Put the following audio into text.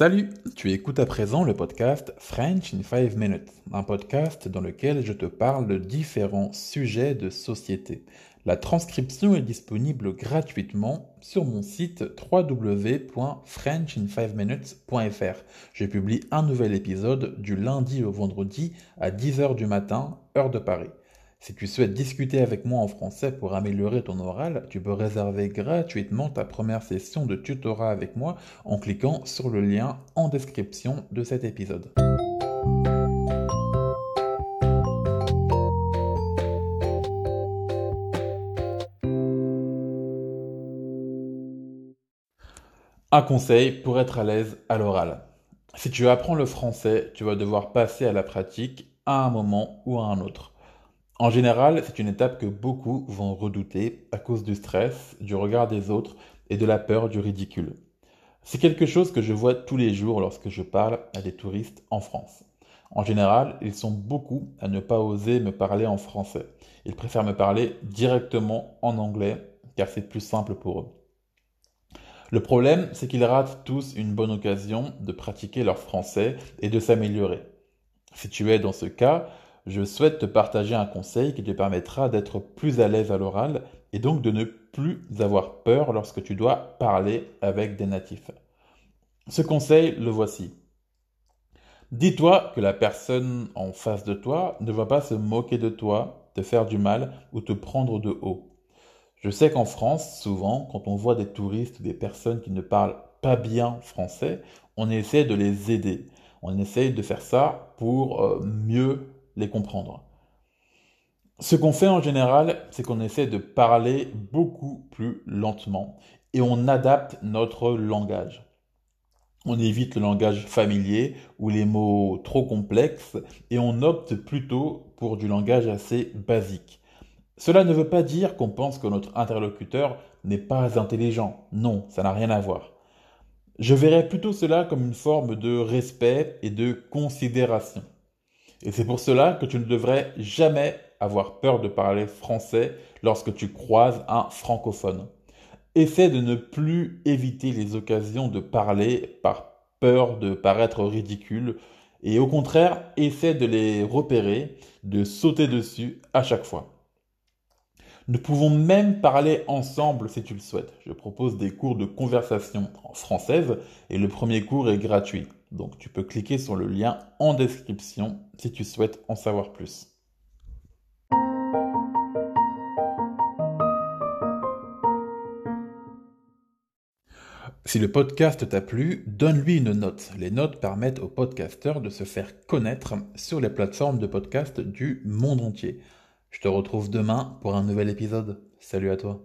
Salut, tu écoutes à présent le podcast French in 5 Minutes, un podcast dans lequel je te parle de différents sujets de société. La transcription est disponible gratuitement sur mon site www.frenchin5minutes.fr. Je publie un nouvel épisode du lundi au vendredi à 10h du matin, heure de Paris. Si tu souhaites discuter avec moi en français pour améliorer ton oral, tu peux réserver gratuitement ta première session de tutorat avec moi en cliquant sur le lien en description de cet épisode. Un conseil pour être à l'aise à l'oral. Si tu apprends le français, tu vas devoir passer à la pratique à un moment ou à un autre. En général, c'est une étape que beaucoup vont redouter à cause du stress, du regard des autres et de la peur du ridicule. C'est quelque chose que je vois tous les jours lorsque je parle à des touristes en France. En général, ils sont beaucoup à ne pas oser me parler en français. Ils préfèrent me parler directement en anglais car c'est plus simple pour eux. Le problème, c'est qu'ils ratent tous une bonne occasion de pratiquer leur français et de s'améliorer. Si tu es dans ce cas, je souhaite te partager un conseil qui te permettra d'être plus à l'aise à l'oral et donc de ne plus avoir peur lorsque tu dois parler avec des natifs. Ce conseil, le voici. Dis-toi que la personne en face de toi ne va pas se moquer de toi, te faire du mal ou te prendre de haut. Je sais qu'en France, souvent, quand on voit des touristes ou des personnes qui ne parlent pas bien français, on essaie de les aider. On essaie de faire ça pour euh, mieux comprendre. Ce qu'on fait en général, c'est qu'on essaie de parler beaucoup plus lentement et on adapte notre langage. On évite le langage familier ou les mots trop complexes et on opte plutôt pour du langage assez basique. Cela ne veut pas dire qu'on pense que notre interlocuteur n'est pas intelligent. Non, ça n'a rien à voir. Je verrais plutôt cela comme une forme de respect et de considération. Et c'est pour cela que tu ne devrais jamais avoir peur de parler français lorsque tu croises un francophone. Essaie de ne plus éviter les occasions de parler par peur de paraître ridicule et au contraire, essaie de les repérer, de sauter dessus à chaque fois. Nous pouvons même parler ensemble si tu le souhaites. Je propose des cours de conversation en française et le premier cours est gratuit. Donc tu peux cliquer sur le lien en description si tu souhaites en savoir plus. Si le podcast t'a plu, donne-lui une note. Les notes permettent aux podcasteurs de se faire connaître sur les plateformes de podcast du monde entier. Je te retrouve demain pour un nouvel épisode. Salut à toi.